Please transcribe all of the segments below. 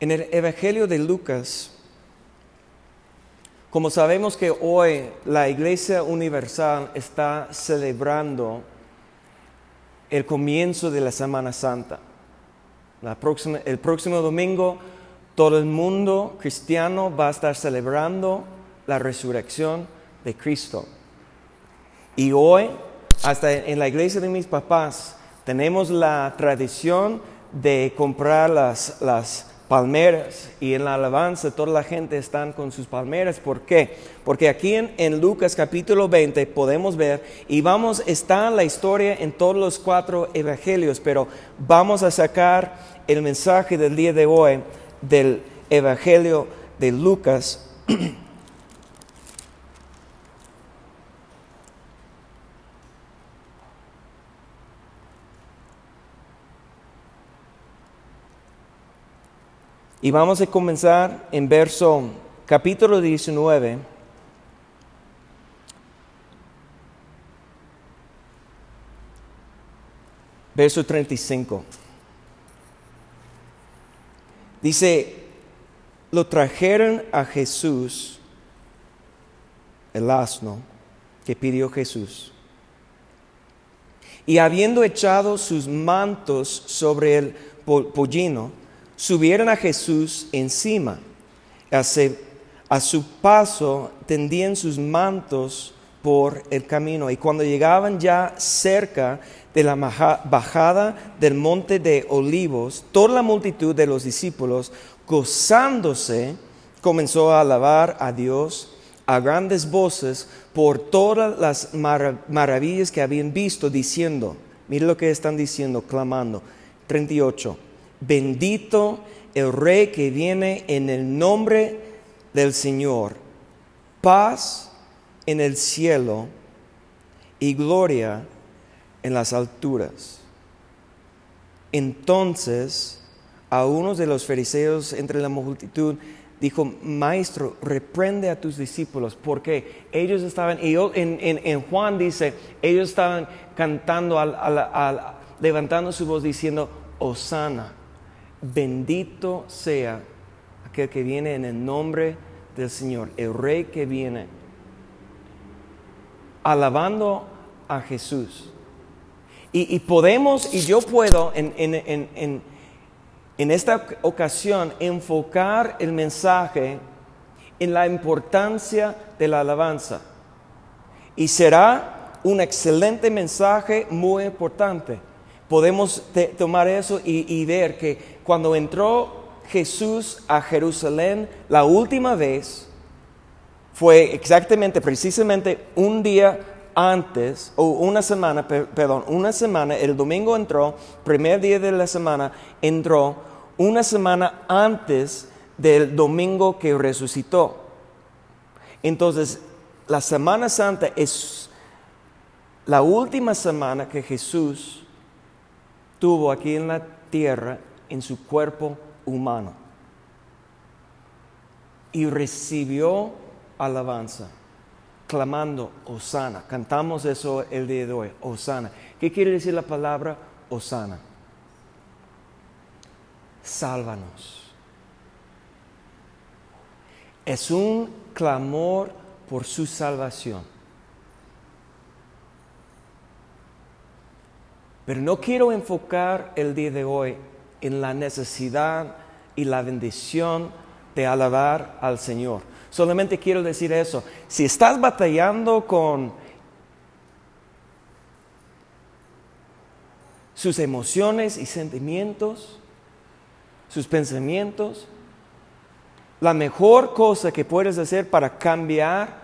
En el Evangelio de Lucas, como sabemos que hoy la Iglesia Universal está celebrando el comienzo de la Semana Santa. el próximo domingo todo el mundo cristiano va a estar celebrando la resurrección de Cristo. Y hoy, hasta en la iglesia de mis papás, tenemos la tradición de comprar las, las palmeras y en la alabanza toda la gente está con sus palmeras. ¿Por qué? Porque aquí en, en, Lucas capítulo 20 podemos ver y vamos, está la historia en todos los cuatro evangelios, pero vamos a sacar el mensaje del día de hoy del evangelio de Lucas. Y vamos a comenzar en verso capítulo 19. Verso 35. Dice, lo trajeron a Jesús, el asno que pidió Jesús. Y habiendo echado sus mantos sobre el pollino, subieron a Jesús encima. A su paso tendían sus mantos por el camino. Y cuando llegaban ya cerca de la bajada del monte de olivos, toda la multitud de los discípulos, gozándose, comenzó a alabar a Dios a grandes voces por todas las maravillas que habían visto, diciendo, mire lo que están diciendo, clamando, 38, Bendito el Rey que viene en el nombre del Señor. Paz en el cielo y gloria en las alturas. Entonces a uno de los fariseos entre la multitud dijo, Maestro, reprende a tus discípulos, porque ellos estaban, y en, Juan dice, ellos estaban cantando, levantando su voz diciendo, Osana bendito sea aquel que viene en el nombre del Señor, el rey que viene, alabando a Jesús. Y, podemos, y yo puedo en, en esta ocasión enfocar el mensaje en la importancia de la alabanza. Y será un excelente mensaje muy importante podemos tomar eso y, ver que cuando entró Jesús a Jerusalén la última vez, fue exactamente, precisamente un día antes, o una semana, perdón, una semana, el domingo entró, primer día de la semana, entró una semana antes del domingo que resucitó. Entonces, la Semana Santa es la última semana que Jesús tuvo aquí en la tierra en su cuerpo humano y recibió alabanza, clamando Osana. Cantamos eso el día de hoy, Osana. ¿Qué quiere decir la palabra Osana? Sálvanos. Es un clamor por su salvación. Pero no quiero enfocar el día de hoy en la necesidad y la bendición de alabar al Señor. Solamente quiero decir eso. Si estás batallando con sus emociones y sentimientos, sus pensamientos, la mejor cosa que puedes hacer para cambiar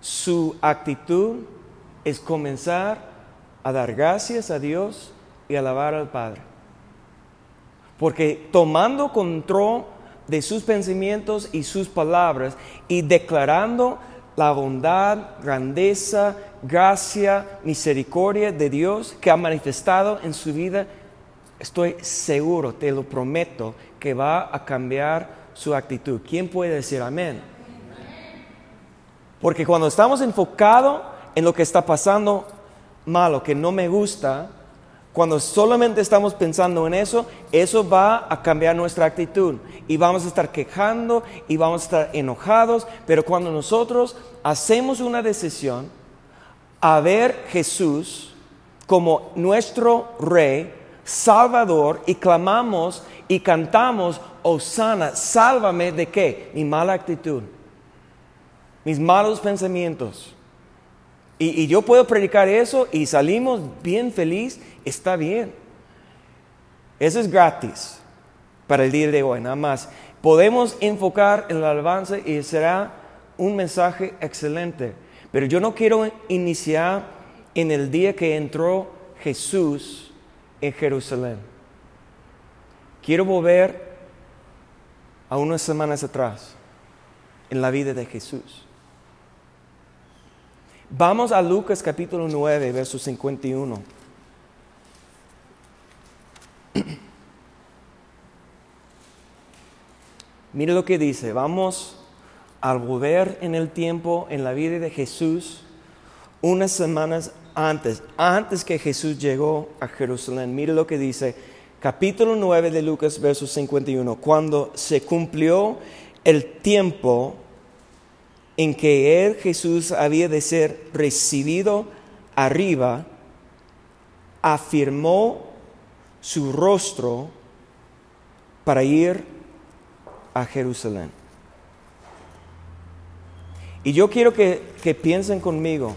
su actitud es comenzar a dar gracias a Dios y alabar al Padre. Porque tomando control de sus pensamientos y sus palabras y declarando la bondad, grandeza, gracia, misericordia de Dios que ha manifestado en su vida, estoy seguro, te lo prometo, que va a cambiar su actitud. ¿Quién puede decir amén? Porque cuando estamos enfocados en lo que está pasando malo, que no me gusta, Cuando solamente estamos pensando en eso, eso va a cambiar nuestra actitud y vamos a estar quejando y vamos a estar enojados, pero cuando nosotros hacemos una decisión a ver Jesús como nuestro rey, salvador y clamamos y cantamos, Osana, sálvame de qué? Mi mala actitud, mis malos pensamientos. Y, yo puedo predicar eso y salimos bien feliz está bien. Eso es gratis para el día de hoy, nada más. Podemos enfocar en el alabanza y será un mensaje excelente. Pero yo no quiero iniciar en el día que entró Jesús en Jerusalén. Quiero volver a unas semanas atrás en la vida de Jesús. Vamos a Lucas capítulo 9, verso 51. Mire lo que dice, vamos a volver en el tiempo, en la vida de Jesús, unas semanas antes, antes que Jesús llegó a Jerusalén. Mire lo que dice, capítulo 9 de Lucas, verso 51, cuando se cumplió el tiempo en que él, Jesús, había de ser recibido arriba, afirmó su rostro para ir a Jerusalén. Y yo quiero que, piensen conmigo.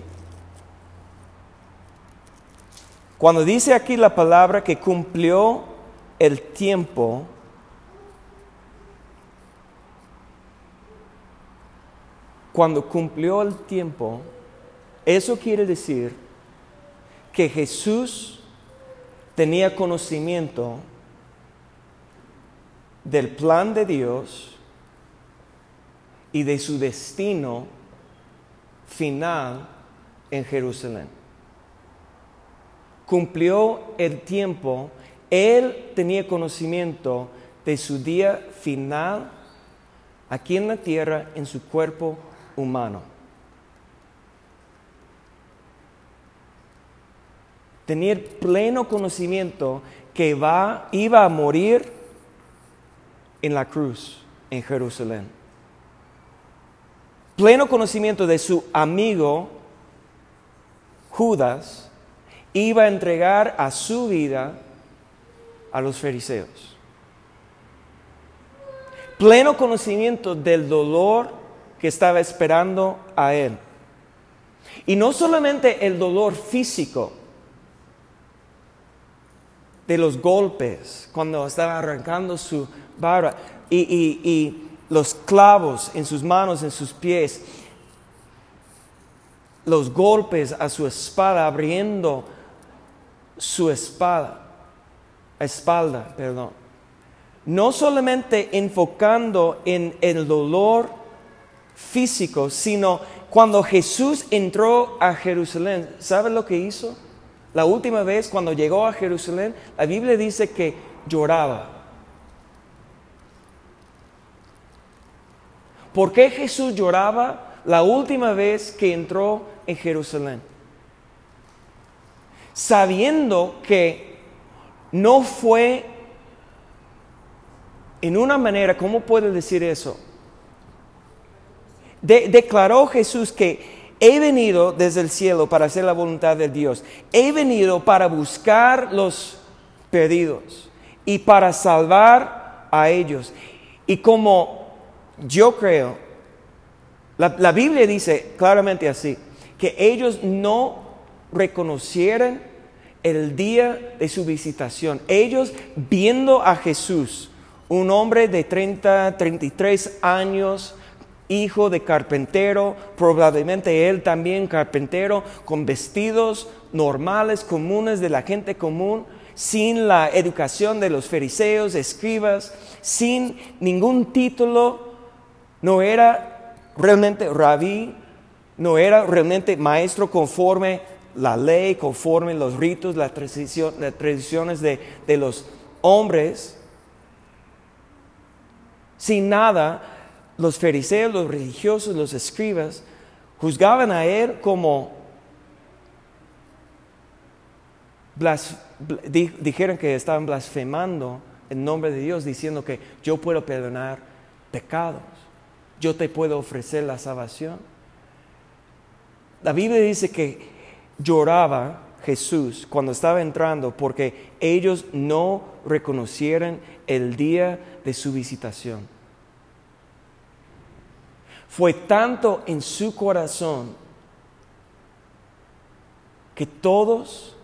Cuando dice aquí la palabra que cumplió el tiempo, cuando cumplió el tiempo, eso quiere decir que Jesús tenía conocimiento del plan de Dios y de su destino final en Jerusalén. Cumplió el tiempo, él tenía conocimiento de su día final aquí en la tierra en su cuerpo humano. Tener pleno conocimiento que va, iba a morir en la cruz en Jerusalén. Pleno conocimiento de su amigo Judas iba a entregar a su vida a los fariseos. Pleno conocimiento del dolor que estaba esperando a él. Y no solamente el dolor físico, de los golpes cuando estaba arrancando su barba y, los clavos en sus manos, en sus pies, los golpes a su espada, abriendo su espada, espalda, perdón. No solamente enfocando en el dolor físico, sino cuando Jesús entró a Jerusalén, ¿sabe lo que hizo? La última vez cuando llegó a Jerusalén, la Biblia dice que lloraba. ¿Por qué Jesús lloraba la última vez que entró en Jerusalén? Sabiendo que no fue en una manera, ¿cómo puede decir eso? Declaró Jesús que he venido desde el cielo para hacer la voluntad de Dios. He venido para buscar los perdidos y para salvar a ellos. Y como yo creo, la, Biblia dice claramente así, que ellos no reconocieron el día de su visitación. Ellos viendo a Jesús, un hombre de 30, 33 años, hijo de carpintero, probablemente él también carpintero, con vestidos normales, comunes de la gente común, sin la educación de los fariseos, escribas, sin ningún título, no era realmente rabí, no era realmente maestro conforme la ley, conforme los ritos, las, tradiciones de, de los hombres, sin nada, los fariseos, los religiosos, los escribas, juzgaban a él como dijeron que estaban blasfemando el nombre de Dios diciendo que yo puedo perdonar pecados, yo te puedo ofrecer la salvación. La Biblia dice que lloraba Jesús cuando estaba entrando porque ellos no reconocieron el día de su visitación. Fue tanto en su corazón que todos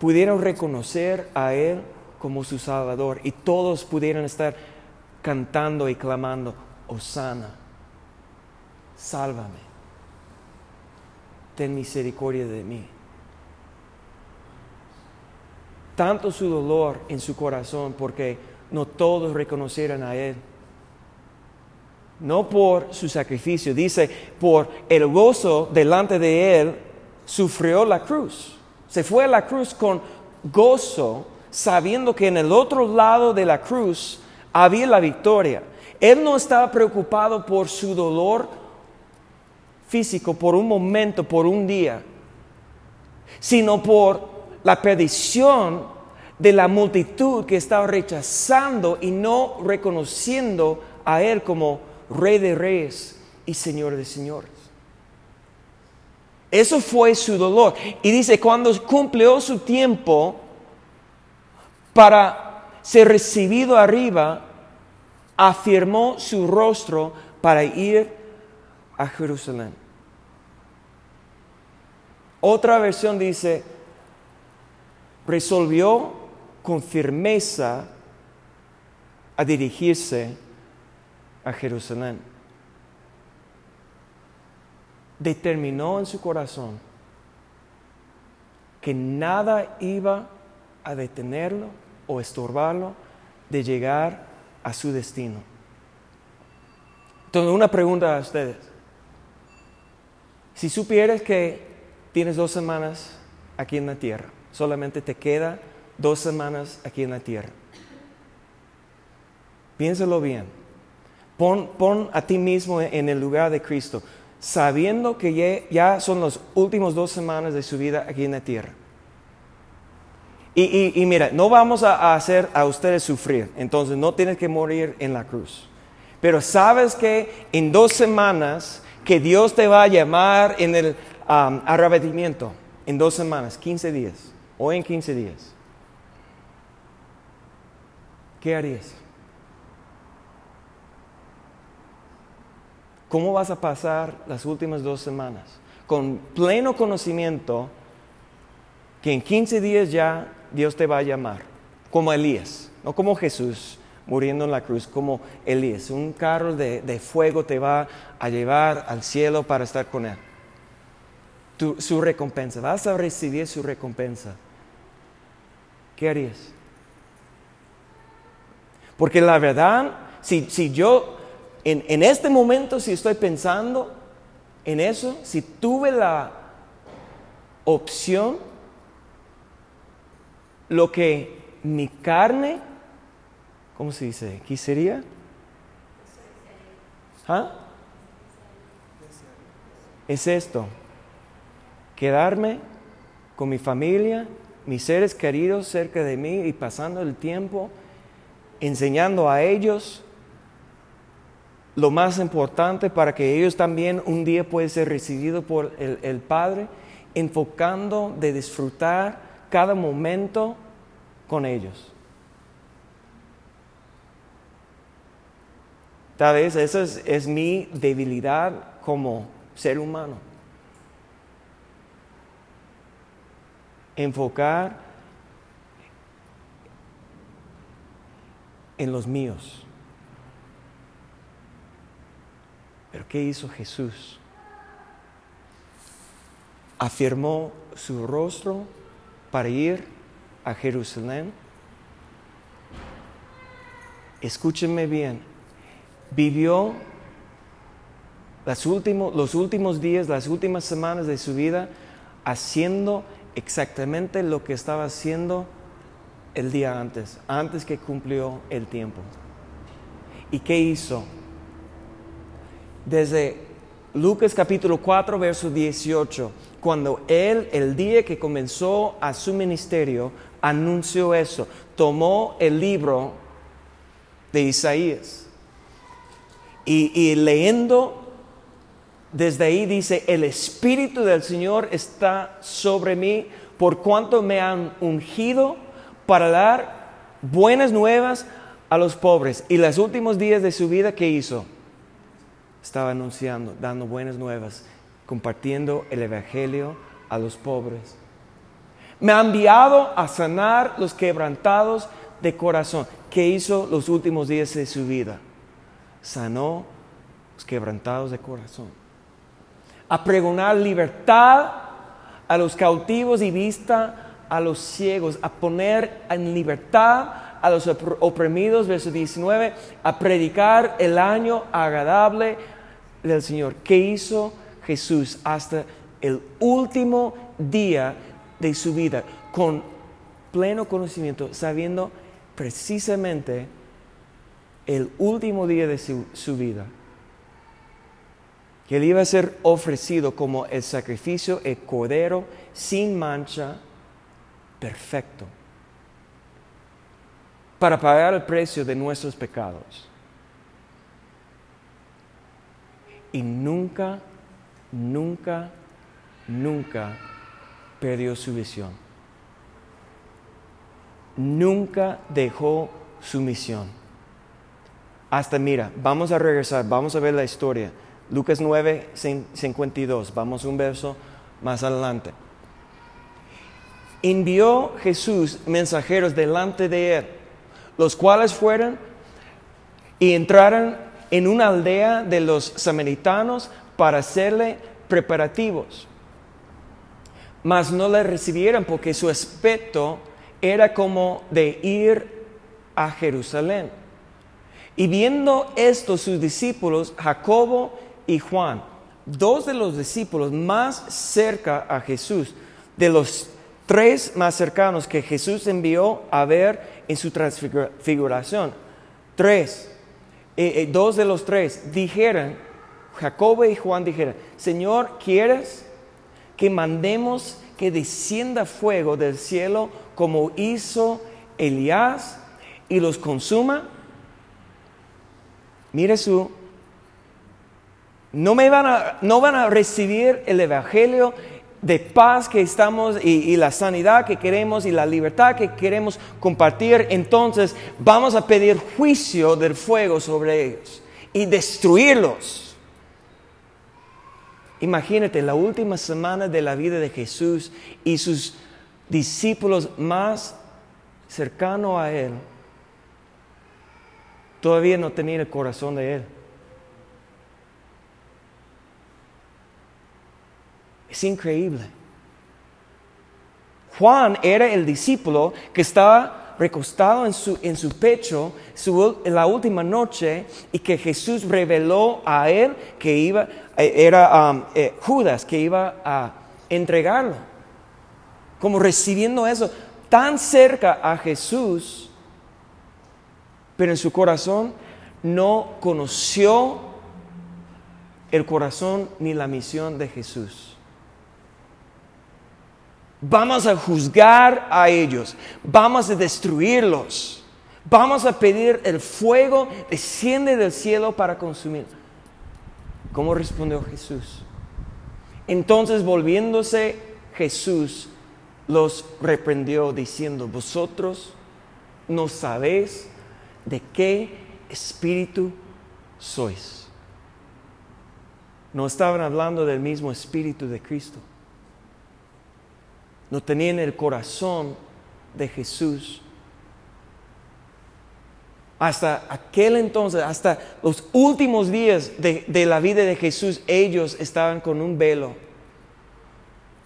pudieron reconocer a Él como su Salvador y todos pudieron estar cantando y clamando, Osana, sálvame, ten misericordia de mí. Tanto su dolor en su corazón porque no todos reconocieron a Él. No por su sacrificio, dice, por el gozo delante de Él, sufrió la cruz. Se fue a la cruz con gozo, sabiendo que en el otro lado de la cruz había la victoria. Él no estaba preocupado por su dolor físico por un momento, por un día, sino por la perdición de la multitud que estaba rechazando y no reconociendo a Él como Rey de Reyes y Señor de Señores. Eso fue su dolor. Y dice, cuando cumplió su tiempo para ser recibido arriba, afirmó su rostro para ir a Jerusalén. Otra versión dice, resolvió con firmeza a dirigirse a Jerusalén determinó en su corazón que nada iba a detenerlo o estorbarlo de llegar a su destino. Entonces, una pregunta a ustedes. Si supieras que tienes dos semanas aquí en la tierra, solamente te queda dos semanas aquí en la tierra, piénsalo bien. Pon, pon a ti mismo en el lugar de Cristo sabiendo que ya, son las últimas dos semanas de su vida aquí en la tierra. Y, mira, no vamos a, hacer a ustedes sufrir, entonces no tienes que morir en la cruz. Pero sabes que en dos semanas que Dios te va a llamar en el um, arrebatimiento, en dos semanas, 15 días, o en 15 días. ¿Qué harías? ¿Cómo vas a pasar las últimas dos semanas? Con pleno conocimiento que en 15 días ya Dios te va a llamar, como Elías, no como Jesús muriendo en la cruz, como Elías. Un carro de, fuego te va a llevar al cielo para estar con Él. su recompensa, vas a recibir su recompensa. ¿Qué harías? Porque la verdad, si, si yo en, este momento, si estoy pensando en eso, si tuve la opción, lo que mi carne, ¿cómo se dice? ¿Quisiera? ¿Ah? Es esto, quedarme con mi familia, mis seres queridos cerca de mí y pasando el tiempo enseñando a ellos lo más importante para que ellos también un día puedan ser recibidos por el, Padre, enfocando de disfrutar cada momento con ellos. Tal vez esa es, es mi debilidad como ser humano. Enfocar en los míos. Pero ¿qué hizo Jesús? Afirmó su rostro para ir a Jerusalén. Escúchenme bien, vivió los últimos días, las últimas semanas de su vida haciendo exactamente lo que estaba haciendo el día antes, antes que cumplió el tiempo. ¿Y qué hizo? Desde Lucas capítulo 4, verso 18. cuando él, el día que comenzó a su ministerio, anunció eso. Tomó el libro de Isaías y, y leyendo desde ahí dice, el Espíritu del Señor está sobre mí por cuanto me han ungido para dar buenas nuevas a los pobres. Y los últimos días de su vida, ¿qué hizo? Estaba anunciando, dando buenas nuevas, compartiendo el Evangelio a los pobres. Me ha enviado a sanar los quebrantados de corazón. ¿Qué hizo los últimos días de su vida? Sanó los quebrantados de corazón. A pregonar libertad a los cautivos y vista a los ciegos, a poner en libertad a los oprimidos, verso 19, a predicar el año agradable del Señor. ¿Qué hizo Jesús hasta el último día de su vida? Con pleno conocimiento, sabiendo precisamente el último día de su, su vida que él iba a ser ofrecido como el sacrificio, el cordero sin mancha, perfecto, para pagar el precio de nuestros pecados. Y nunca, nunca, nunca perdió su visión. Nunca dejó su misión. Hasta mira, vamos a regresar, vamos a ver la historia Lucas 9, 52. Vamos un verso más adelante. Envió Jesús mensajeros delante de él, los cuales fueron y entraron en una aldea de los samaritanos para hacerle preparativos. Mas no le recibieron porque su aspecto era como de ir a Jerusalén. Y viendo esto sus discípulos, Jacobo y Juan, dos de los discípulos más cerca a Jesús, de los tres más cercanos que Jesús envió a ver en su transfiguración. Tres, eh, eh, dos de los tres dijeron, Jacobo y Juan dijeron, Señor, ¿quieres que mandemos que descienda fuego del cielo como hizo Elías y los consuma? Mire su no, me van a, no van a recibir el Evangelio de paz que estamos y, la sanidad que queremos y la libertad que queremos compartir, entonces vamos a pedir juicio del fuego sobre ellos y destruirlos. Imagínate la última semana de la vida de Jesús y sus discípulos más cercanos a Él todavía no tenían el corazón de Él. Es increíble. Juan era el discípulo que estaba recostado en su, en su pecho en la última noche y que Jesús reveló a él que iba, eh, era um, eh, Judas que iba a entregarlo. Como recibiendo eso tan cerca a Jesús, pero en su corazón no conoció el corazón ni la misión de Jesús. Vamos a juzgar a ellos, vamos a destruirlos, vamos a pedir el fuego, desciende del cielo para consumir. ¿Cómo respondió Jesús? Entonces volviéndose Jesús los reprendió diciendo, vosotros no sabéis de qué espíritu sois. No estaban hablando del mismo espíritu de Cristo no tenían el corazón de Jesús. Hasta aquel entonces, hasta los últimos días de, la vida de Jesús, ellos estaban con un velo.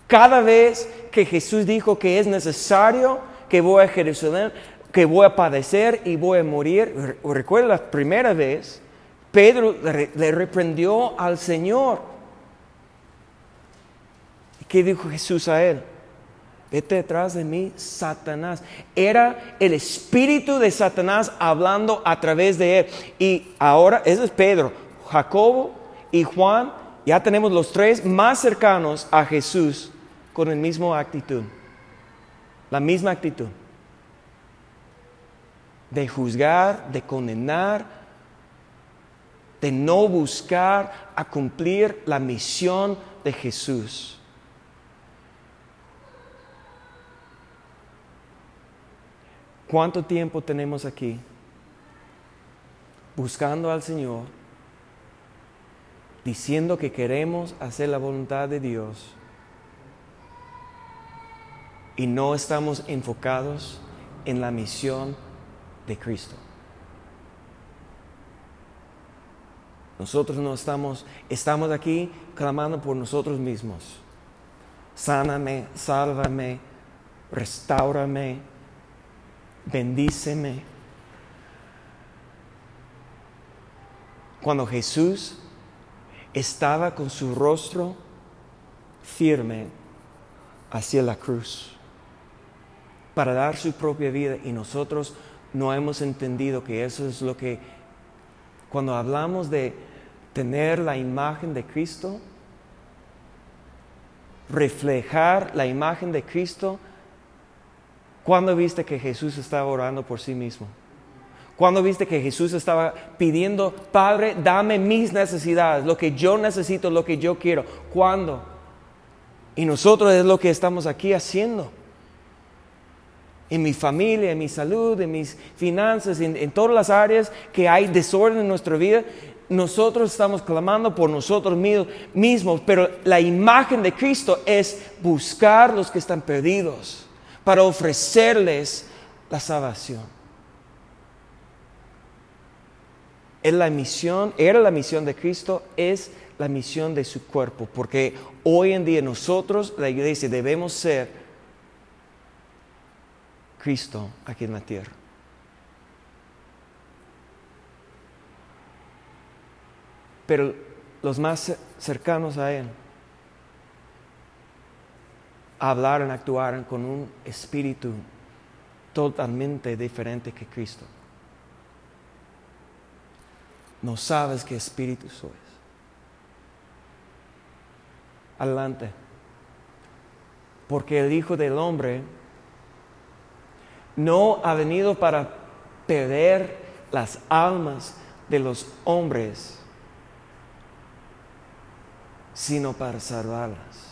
Cada vez que Jesús dijo que es necesario que voy a Jerusalén, que voy a padecer y voy a morir, recuerda la primera vez, Pedro le reprendió al Señor. ¿Qué dijo Jesús a él? Vete detrás de mí, Satanás. Era el espíritu de Satanás hablando a través de él. Y ahora, ese es Pedro, Jacobo y Juan Ya tenemos los tres más cercanos a Jesús con la misma actitud. La misma actitud. De juzgar, de condenar, de no buscar a cumplir la misión de Jesús. ¿Cuánto tiempo tenemos aquí buscando al Señor, diciendo que queremos hacer la voluntad de Dios y no estamos enfocados en la misión de Cristo? Nosotros no estamos, estamos aquí clamando por nosotros mismos. Sáname, sálvame, restaurame, bendíceme. Cuando Jesús estaba con su rostro firme hacia la cruz para dar su propia vida y nosotros no hemos entendido que eso es lo que, cuando hablamos de tener la imagen de Cristo, reflejar la imagen de Cristo, ¿Cuándo viste que Jesús estaba orando por sí mismo? ¿Cuándo viste que Jesús estaba pidiendo, Padre, dame mis necesidades, lo que yo necesito, lo que yo quiero? ¿Cuándo? Y nosotros es lo que estamos aquí haciendo. En mi familia, en mi salud, en mis finanzas, en, todas las áreas que hay desorden en nuestra vida, nosotros estamos clamando por nosotros mismos, pero la imagen de Cristo es buscar los que están perdidos para ofrecerles la salvación. Es la misión, era la misión de Cristo, es la misión de su cuerpo, porque hoy en día nosotros, la iglesia, debemos ser Cristo aquí en la tierra. Pero los más cercanos a Él hablaran, actuaran con un espíritu totalmente diferente que Cristo. No sabes qué espíritu sois. Adelante. Porque el Hijo del Hombre no ha venido para perder las almas de los hombres, sino para salvarlas.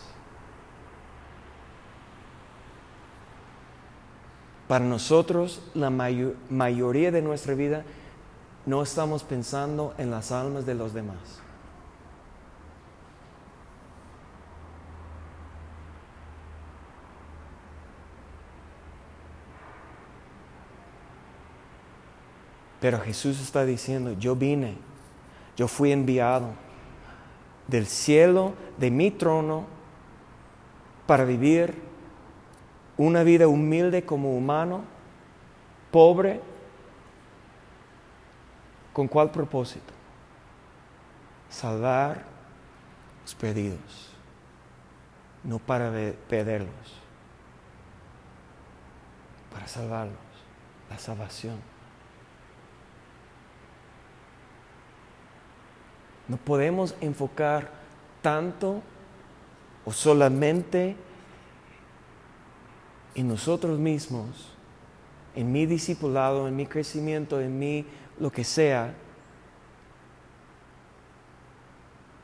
Para nosotros, la mayoría de nuestra vida, no estamos pensando en las almas de los demás. Pero Jesús está diciendo, yo vine, yo fui enviado del cielo, de mi trono, para vivir una vida humilde como humano, pobre, ¿con cuál propósito? Salvar los perdidos, no para perderlos, para salvarlos, la salvación. No podemos enfocar tanto o solamente en nosotros mismos, en mi discipulado, en mi crecimiento, en mi lo que sea,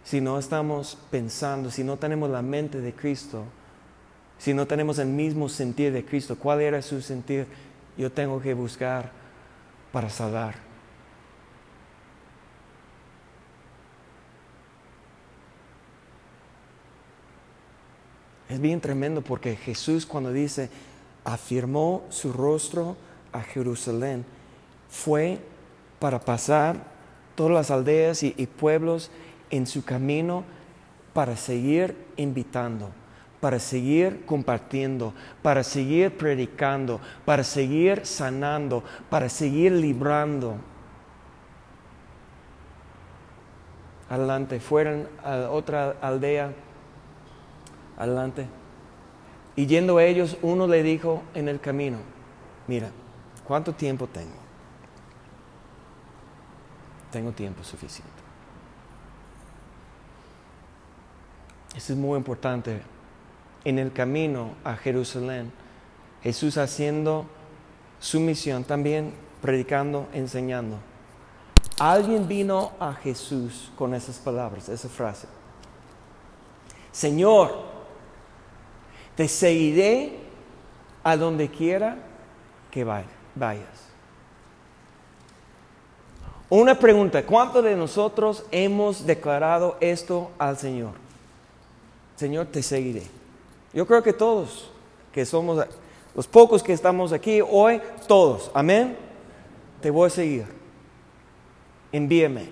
si no estamos pensando, si no tenemos la mente de Cristo, si no tenemos el mismo sentir de Cristo, ¿cuál era su sentir? Yo tengo que buscar para salvar. Es bien tremendo porque Jesús cuando dice, afirmó su rostro a Jerusalén, fue para pasar todas las aldeas y, pueblos en su camino para seguir invitando, para seguir compartiendo, para seguir predicando, para seguir sanando, para seguir librando. Adelante, fueron a otra aldea adelante. Y yendo a ellos, uno le dijo en el camino, mira, ¿cuánto tiempo tengo? Tengo tiempo suficiente. Eso es muy importante. En el camino a Jerusalén, Jesús haciendo su misión, también predicando, enseñando. Alguien vino a Jesús con esas palabras, esa frase. Señor, te seguiré a donde quiera que vayas. Una pregunta, ¿cuántos de nosotros hemos declarado esto al Señor? Señor, te seguiré. Yo creo que todos que somos, los pocos que estamos aquí hoy, todos, amén, te voy a seguir. Envíeme.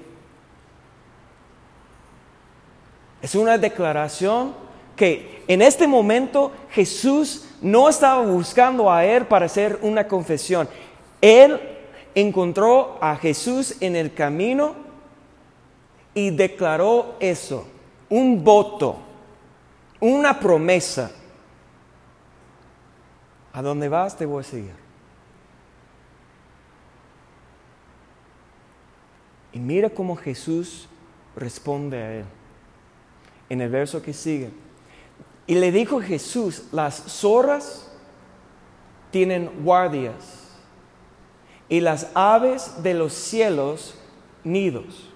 Es una declaración que en este momento Jesús no estaba buscando a Él para hacer una confesión. Él encontró a Jesús en el camino y declaró eso, un voto, una promesa. A dónde vas te voy a seguir. Y mira cómo Jesús responde a él. En el verso que sigue. Y le dijo Jesús, las zorras tienen guardias y las aves de los cielos nidos.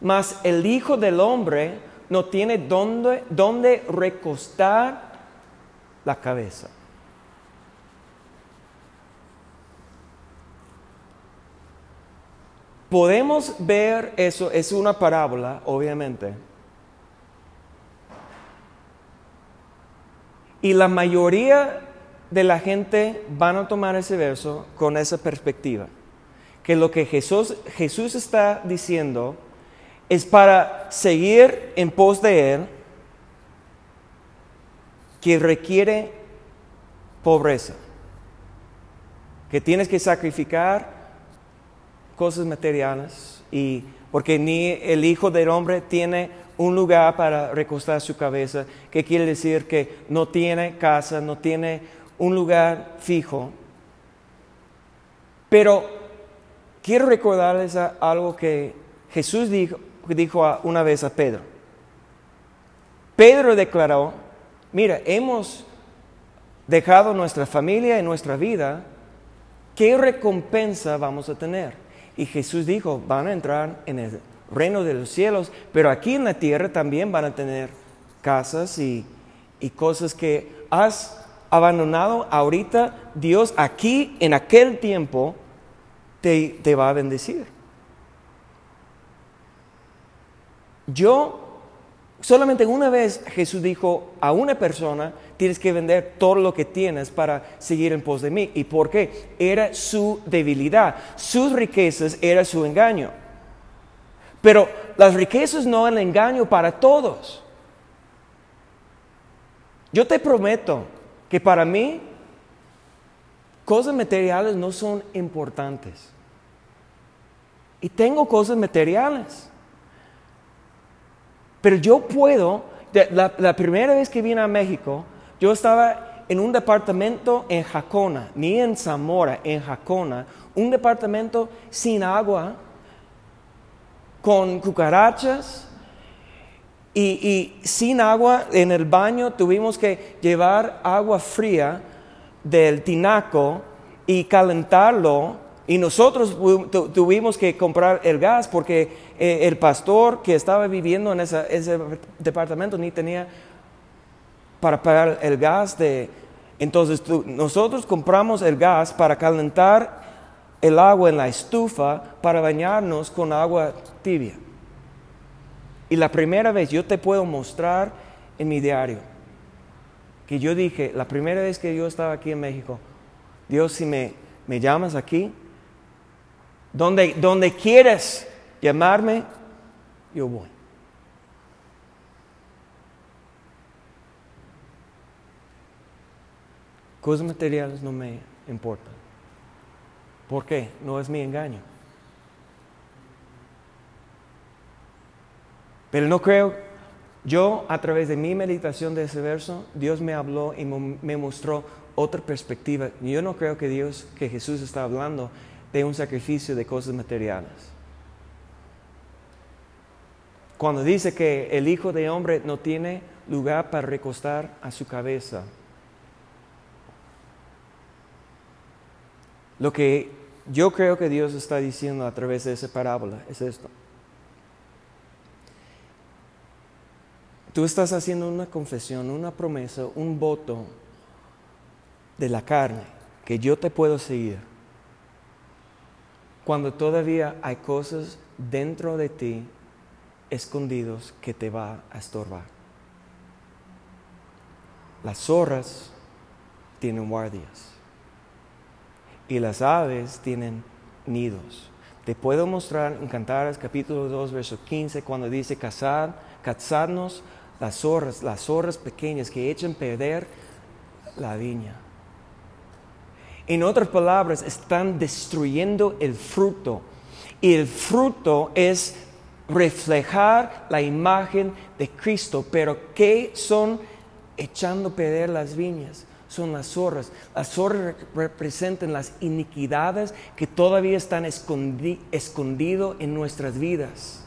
Mas el Hijo del Hombre no tiene dónde, dónde recostar la cabeza. Podemos ver eso, es una parábola, obviamente. Y la mayoría de la gente van a tomar ese verso con esa perspectiva. Que lo que Jesús, Jesús está diciendo es para seguir en pos de Él, que requiere pobreza, que tienes que sacrificar cosas materiales y porque ni el Hijo del Hombre tiene un lugar para recostar su cabeza, que quiere decir que no tiene casa, no tiene un lugar fijo. Pero quiero recordarles algo que Jesús dijo, dijo una vez a Pedro. Pedro declaró, mira, hemos dejado nuestra familia y nuestra vida, ¿qué recompensa vamos a tener? Y Jesús dijo, van a entrar en el reino de los cielos, pero aquí en la tierra también van a tener casas y, y cosas que has abandonado, ahorita Dios aquí en aquel tiempo te, te va a bendecir. Yo, solamente una vez Jesús dijo a una persona, tienes que vender todo lo que tienes para seguir en pos de mí. ¿Y por qué? Era su debilidad. Sus riquezas era su engaño. Pero las riquezas no eran engaño para todos. Yo te prometo que para mí cosas materiales no son importantes. Y tengo cosas materiales. Pero yo puedo, la, primera vez que vine a México, yo estaba en un departamento en Jacona, ni en Zamora, en Jacona, un departamento sin agua, con cucarachas, y, sin agua en el baño tuvimos que llevar agua fría del tinaco y calentarlo. Y nosotros tuvimos que comprar el gas porque eh, el pastor que estaba viviendo en ese departamento ni tenía para pagar el gas de... Entonces nosotros compramos el gas para calentar el agua en la estufa para bañarnos con agua tibia. Y la primera vez yo te puedo mostrar en mi diario que yo dije, la primera vez que yo estaba aquí en México, Dios, si me, me llamas aquí, donde, donde quieres llamarme, yo voy. Cosas materiales no me importan. ¿Por qué? No es mi engaño. Pero no creo, yo a través de mi meditación de ese verso, Dios me habló y me mostró otra perspectiva. Yo no creo que Dios, que Jesús está hablando de un sacrificio de cosas materiales. cuando dice que el Hijo de Hombre no tiene lugar para recostar a su cabeza. Lo que yo creo que Dios está diciendo a través de esa parábola es esto. Tú estás haciendo una confesión, una promesa, un voto de la carne, que yo te puedo seguir, cuando todavía hay cosas dentro de ti escondidos que te va a estorbar. Las zorras tienen guardias y las aves tienen nidos. Te puedo mostrar en Cantares capítulo 2, verso 15, cuando dice cazar, cazarnos las zorras, las zorras pequeñas que echan perder la viña. En otras palabras, están destruyendo el fruto. Y el fruto es reflejar la imagen de Cristo. Pero ¿qué son echando perder las viñas? Son las zorras. Las zorras representan las iniquidades que todavía están escondidas en nuestras vidas.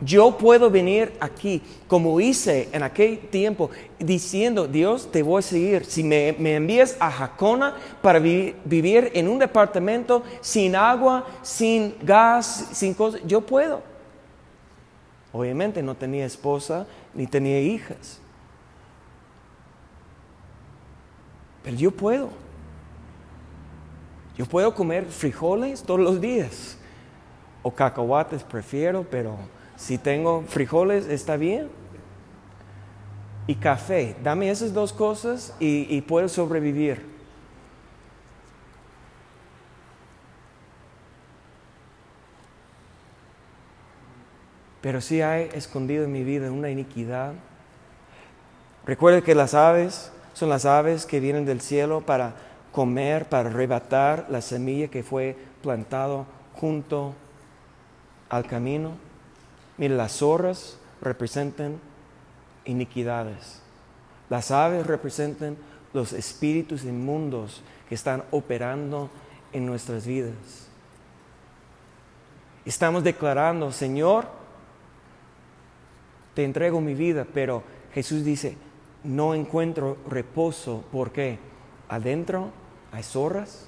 Yo puedo venir aquí, como hice en aquel tiempo, diciendo, Dios, te voy a seguir. Si me, envías a Jacona para vivir en un departamento sin agua, sin gas, sin cosas, yo puedo. Obviamente no tenía esposa ni tenía hijas. Pero yo puedo. Yo puedo comer frijoles todos los días. O cacahuates prefiero, pero si tengo frijoles, está bien. Y café. Dame esas dos cosas y, y puedo sobrevivir. Pero si hay escondido en mi vida una iniquidad. Recuerde que las aves son las aves que vienen del cielo para comer, para arrebatar la semilla que fue plantado junto al camino. Mire, las zorras representan iniquidades. Las aves representan los espíritus inmundos que están operando en nuestras vidas. Estamos declarando, Señor, te entrego mi vida, pero Jesús dice, no encuentro reposo porque adentro hay zorras,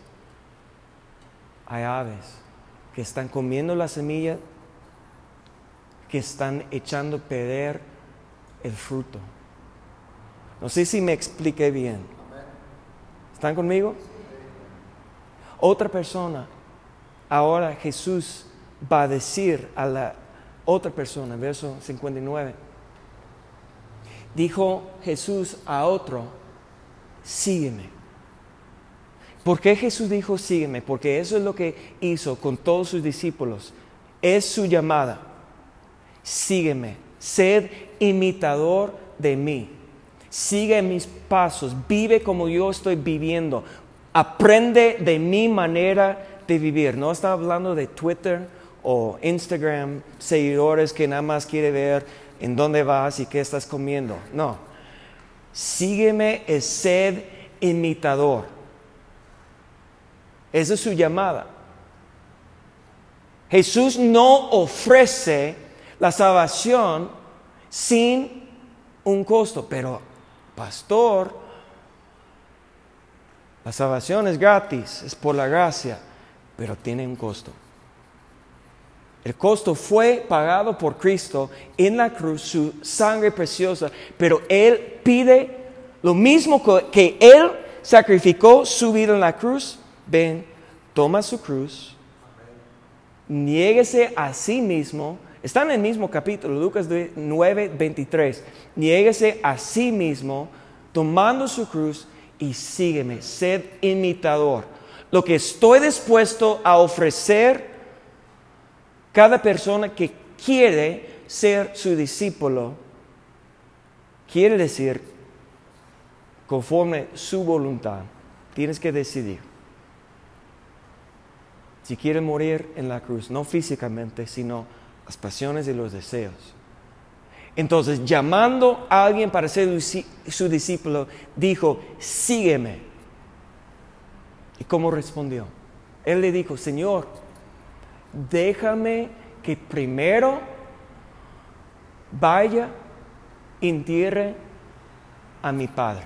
hay aves que están comiendo la semilla que están echando perder el fruto. No sé si me expliqué bien. ¿Están conmigo? Otra persona, ahora Jesús va a decir a la otra persona, verso 59, dijo Jesús a otro, sígueme. ¿Por qué Jesús dijo sígueme? Porque eso es lo que hizo con todos sus discípulos. Es su llamada sígueme, sed imitador de mí, sigue mis pasos, vive como yo estoy viviendo, aprende de mi manera de vivir. No está hablando de Twitter o Instagram, seguidores que nada más quiere ver en dónde vas y qué estás comiendo. No, sígueme es sed imitador. Esa es su llamada. Jesús no ofrece la salvación sin un costo. Pero, pastor, la salvación es gratis, es por la gracia, pero tiene un costo. El costo fue pagado por Cristo en la cruz, su sangre preciosa, pero Él pide lo mismo que Él sacrificó su vida en la cruz. Ven, toma su cruz, niéguese a sí mismo, Está en el mismo capítulo, Lucas 9, 23. Niéguese a sí mismo, tomando su cruz y sígueme. Sed imitador. Lo que estoy dispuesto a ofrecer cada persona que quiere ser su discípulo, quiere decir conforme su voluntad. Tienes que decidir. Si quiere morir en la cruz, no físicamente, sino las pasiones y los deseos. Entonces, llamando a alguien para ser su discípulo, dijo, sígueme. ¿Y cómo respondió? Él le dijo, Señor, déjame que primero vaya, entierre a mi padre.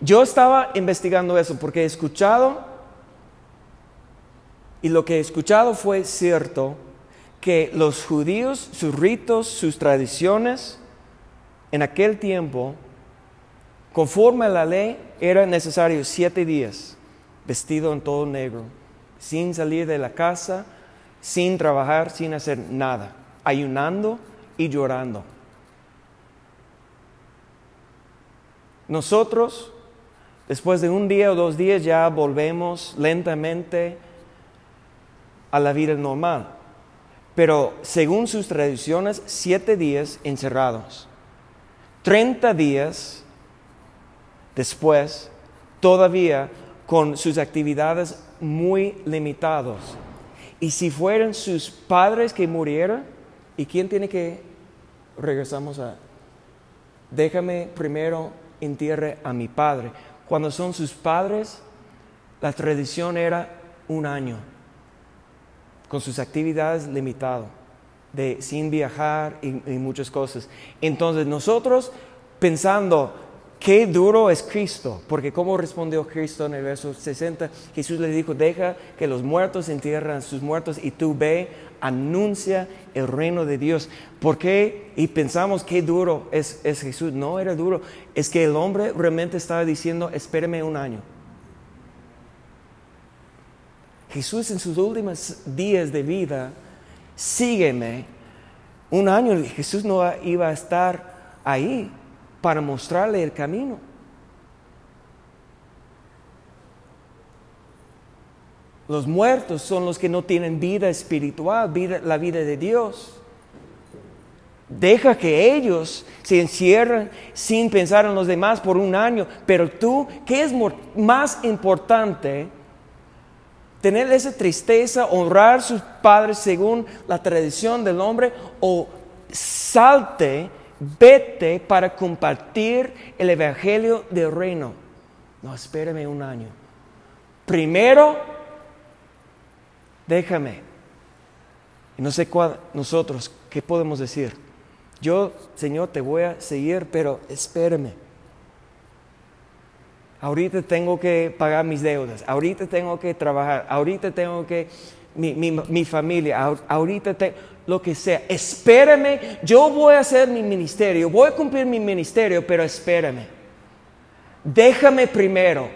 Yo estaba investigando eso porque he escuchado, y lo que he escuchado fue cierto, que los judíos, sus ritos, sus tradiciones, en aquel tiempo, conforme a la ley, era necesario siete días vestido en todo negro, sin salir de la casa, sin trabajar, sin hacer nada, ayunando y llorando. Nosotros, después de un día o dos días, ya volvemos lentamente a la vida normal. Pero según sus tradiciones, siete días encerrados. Treinta días después, todavía con sus actividades muy limitadas. Y si fueran sus padres que murieran, ¿y quién tiene que regresamos a? Déjame primero entierre a mi padre. Cuando son sus padres, la tradición era un año, con sus actividades limitadas, de sin viajar y muchas cosas. Entonces nosotros pensando, Qué duro es Cristo, porque como respondió Cristo en el verso 60, Jesús le dijo, deja que los muertos entierren a sus muertos y tú ve, anuncia el reino de Dios. ¿Por qué? Y pensamos qué duro es, es Jesús. No era duro, es que el hombre realmente estaba diciendo, espéreme un año. Jesús en sus últimos días de vida, sígueme. Un año Jesús no iba a estar ahí para mostrarle el camino. Los muertos son los que no tienen vida espiritual, la vida de Dios. Deja que ellos se encierren sin pensar en los demás por un año. Pero tú, ¿qué es más importante? Tener esa tristeza, honrar a sus padres según la tradición del hombre o salte vete para compartir el Evangelio del reino. No, espérame un año. Primero, déjame. Y no sé cuál, nosotros, ¿qué podemos decir? Yo, Señor, te voy a seguir, pero espérame. Ahorita tengo que pagar mis deudas, ahorita tengo que trabajar, ahorita tengo que, mi, mi, mi familia, ahorita tengo lo que sea. Espérame, yo voy a hacer mi ministerio, voy a cumplir mi ministerio, pero espérame. Déjame primero.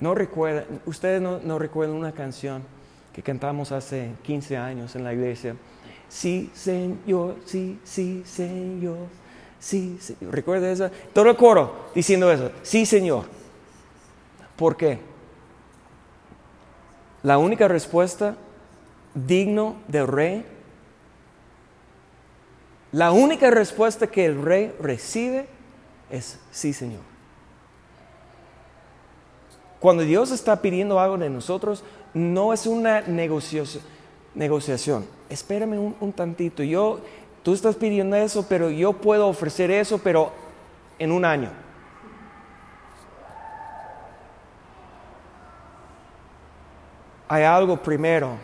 No recuerdan, ustedes no, recuerdan una canción que cantamos hace 15 años en la iglesia. Sí, Señor, sí, sí, Señor, sí, Señor. ¿Recuerda eso? Todo el coro diciendo eso. Sí, Señor. ¿Por qué? La única respuesta digno del rey, la única respuesta que el rey recibe es sí, Señor. Cuando Dios está pidiendo algo de nosotros, no es una negociación. Espérame un, un tantito. Yo, tú estás pidiendo eso, pero yo puedo ofrecer eso, pero en un año. Hay algo primero,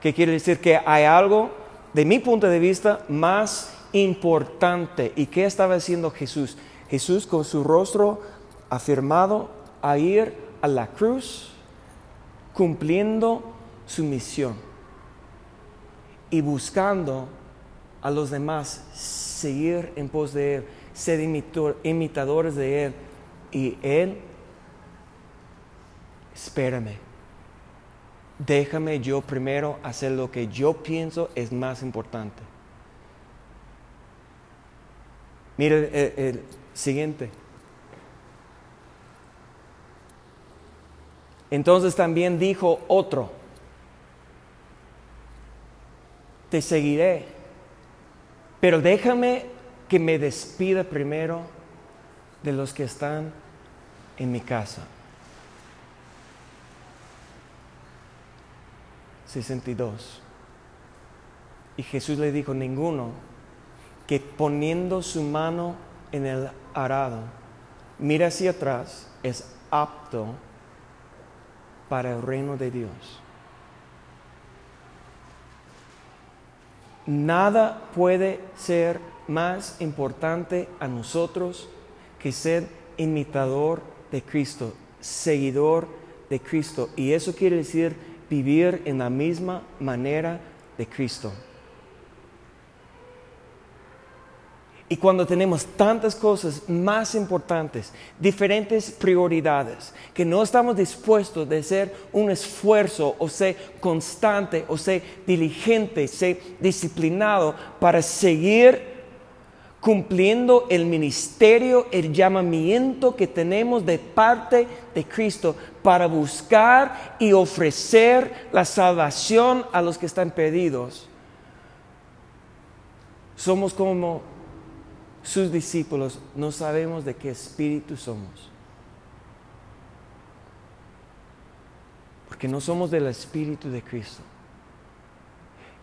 que quiere decir que hay algo, de mi punto de vista, más importante. ¿Y qué estaba haciendo Jesús? Jesús con su rostro afirmado a ir a la cruz, cumpliendo su misión y buscando a los demás seguir en pos de Él, ser imitadores de Él. Y Él, espérame déjame yo primero hacer lo que yo pienso es más importante. Mire el, siguiente. Entonces también dijo otro, te seguiré, pero déjame que me despida primero de los que están en mi casa. 62. Y Jesús le dijo, ninguno que poniendo su mano en el arado, mira hacia atrás, es apto para el reino de Dios. Nada puede ser más importante a nosotros que ser imitador de Cristo, seguidor de Cristo. Y eso quiere decir vivir en la misma manera de Cristo. Y cuando tenemos tantas cosas más importantes, diferentes prioridades, que no estamos dispuestos de hacer un esfuerzo o ser constante o ser diligente, ser disciplinado para seguir cumpliendo el ministerio, el llamamiento que tenemos de parte de Cristo para buscar y ofrecer la salvación a los que están perdidos. Somos como sus discípulos, no sabemos de qué espíritu somos. Porque no somos del espíritu de Cristo.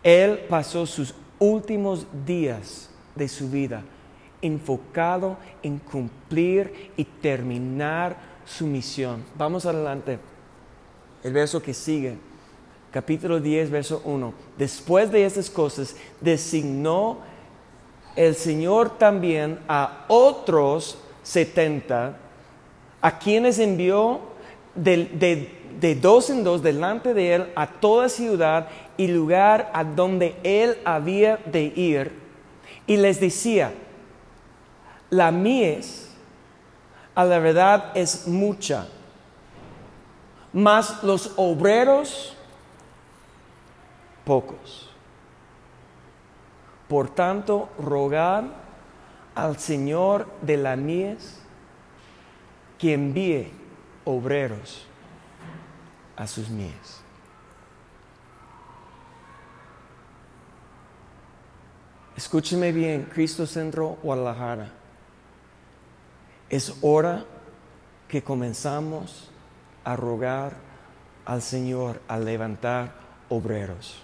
Él pasó sus últimos días de su vida enfocado en cumplir y terminar su misión. Vamos adelante. El verso que sigue, capítulo 10, verso 1. Después de estas cosas, designó el Señor también a otros setenta, a quienes envió de, de, dos en dos delante de él a toda ciudad y lugar a donde él había de ir, y les decía, la mies a la verdad es mucha, mas los obreros pocos. Por tanto, rogar al Señor de la mies que envíe obreros a sus mies. Escúcheme bien, Cristo Centro Guadalajara. Es hora que comenzamos a rogar al Señor a levantar obreros.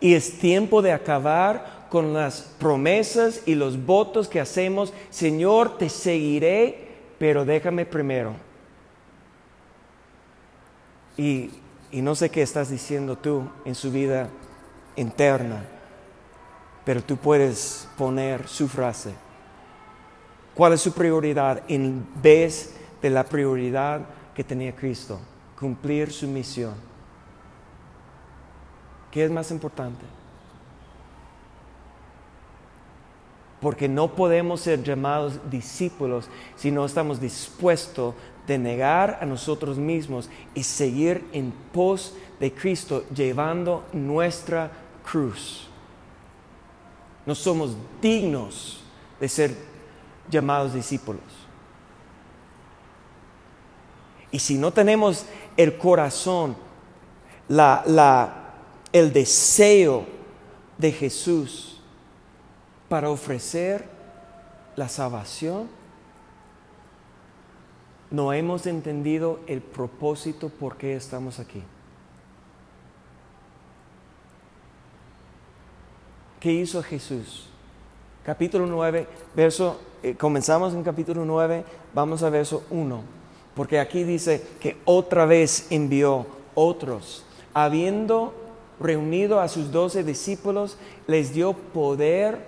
Y es tiempo de acabar con las promesas y los votos que hacemos. Señor, te seguiré, pero déjame primero. Y, y no sé qué estás diciendo tú en su vida interna, pero tú puedes poner su frase. ¿Cuál es su prioridad en vez de la prioridad que tenía Cristo? Cumplir su misión. ¿Qué es más importante? Porque no podemos ser llamados discípulos si no estamos dispuestos de negar a nosotros mismos y seguir en pos de Cristo llevando nuestra cruz. No somos dignos de ser llamados discípulos. Y si no tenemos el corazón, la, la el deseo de Jesús para ofrecer la salvación, no hemos entendido el propósito por qué estamos aquí. ¿Qué hizo Jesús? Capítulo 9, verso, eh, comenzamos en capítulo 9, vamos a verso 1, porque aquí dice que otra vez envió otros, habiendo reunido a sus doce discípulos, les dio poder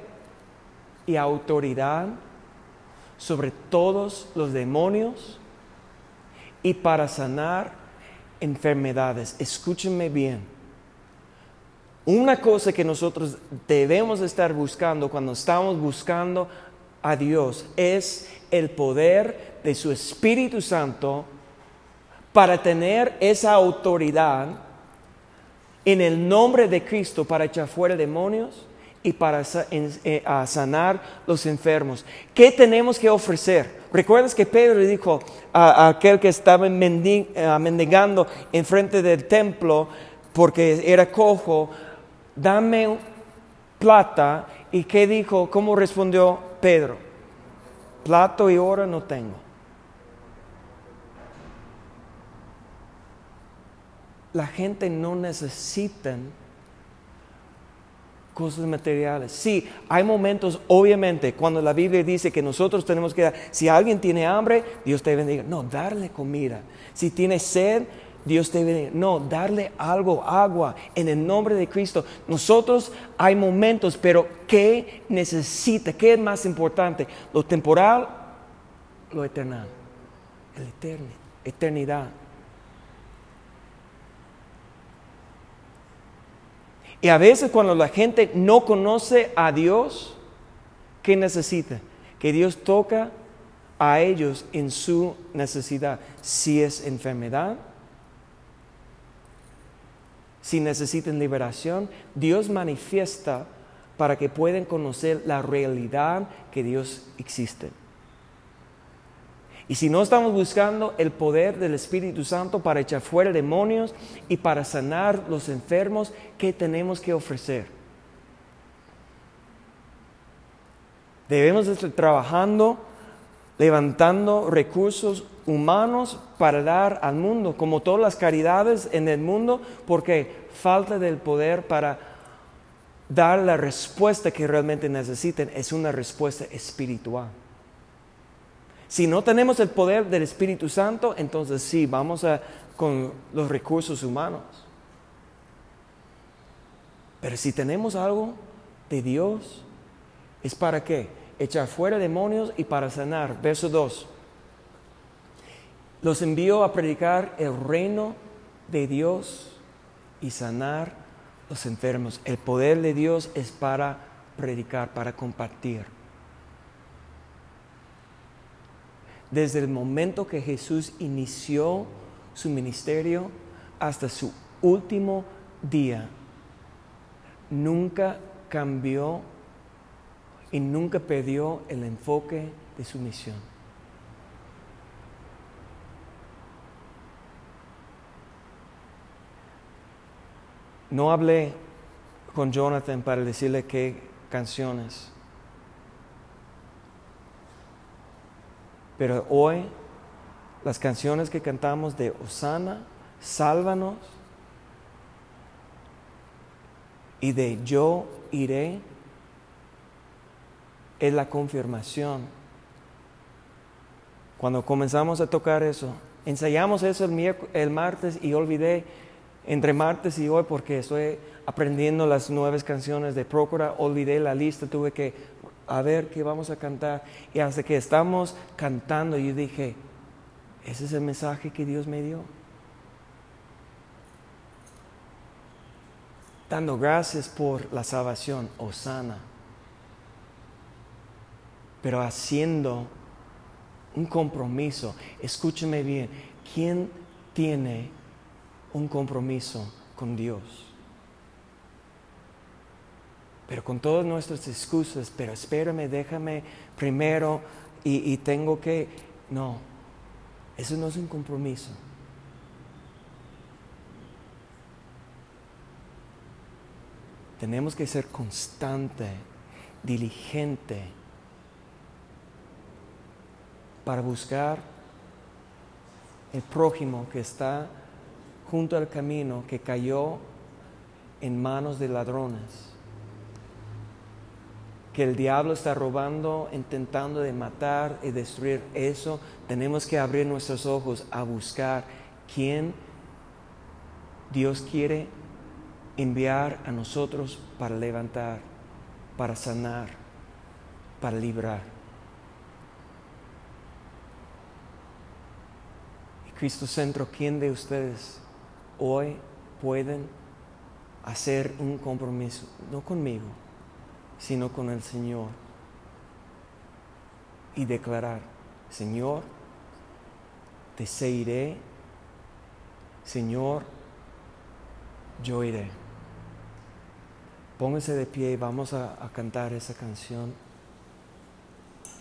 y autoridad sobre todos los demonios y para sanar enfermedades. Escúchenme bien. Una cosa que nosotros debemos estar buscando cuando estamos buscando a Dios es el poder de su Espíritu Santo para tener esa autoridad en el nombre de Cristo para echar fuera demonios y para eh, sanar los enfermos. ¿Qué tenemos que ofrecer? ¿Recuerdas que Pedro le dijo a, aquel que estaba eh, mendigando enfrente del templo porque era cojo, dame plata? ¿Y qué dijo? ¿Cómo respondió Pedro? Plato y oro no tengo. la gente no necesita cosas materiales. Sí, hay momentos, obviamente, cuando la Biblia dice que nosotros tenemos que dar, si alguien tiene hambre, Dios te bendiga. No, darle comida. Si tiene sed, Dios debe, no, darle algo, agua, en el nombre de Cristo. Nosotros hay momentos, pero ¿qué necesita? ¿Qué es más importante? ¿Lo temporal? Lo eternal. El eterno, eternidad. Y a veces cuando la gente no conoce a Dios, ¿qué necesita? Que Dios toca a ellos en su necesidad. Si es enfermedad, si necesitan liberación, Dios manifiesta para que puedan conocer la realidad que Dios existe. Y si no estamos buscando el poder del Espíritu Santo para echar fuera demonios y para sanar los enfermos, ¿qué tenemos que ofrecer? Debemos estar trabajando, levantando recursos humanos para dar al mundo, como todas las caridades en el mundo, porque falta del poder para dar la respuesta que realmente necesiten es una respuesta espiritual. Si no tenemos el poder del Espíritu Santo, entonces sí, vamos a, con los recursos humanos. Pero si tenemos algo de Dios, ¿es para qué? Echar fuera demonios y para sanar. Verso 2 los envió a predicar el reino de Dios y sanar los enfermos. El poder de Dios es para predicar, para compartir. Desde el momento que Jesús inició su ministerio hasta su último día, nunca cambió y nunca perdió el enfoque de su misión. No hablé con Jonathan para decirle qué canciones. Pero hoy las canciones que cantamos de Osana, Sálvanos y de Yo iré es la confirmación. Cuando comenzamos a tocar eso, ensayamos eso el, el martes y olvidé entre martes y hoy porque estoy aprendiendo las nuevas canciones de Procura, olvidé la lista, tuve que a ver qué vamos a cantar. Y hasta que estamos cantando, yo dije, ese es el mensaje que Dios me dio. Dando gracias por la salvación, Osana. Pero haciendo un compromiso. Escúcheme bien, ¿quién tiene un compromiso con Dios. Pero con todas nuestras excusas, pero espérame, déjame primero y, tengo que... No, eso no es un compromiso. Tenemos que ser constante, diligente, para buscar el prójimo que está junto al camino que cayó en manos de ladrones. Que el diablo está robando, intentando de matar y destruir eso. Tenemos que abrir nuestros ojos a buscar quién Dios quiere enviar a nosotros para levantar, para sanar, para librar. Y Cristo Centro, ¿quién de ustedes hoy pueden hacer un compromiso, no conmigo, sino con el Señor. Y declarar, Señor, te seguiré, Señor, yo iré. Póngase de pie y vamos a, a cantar esa canción.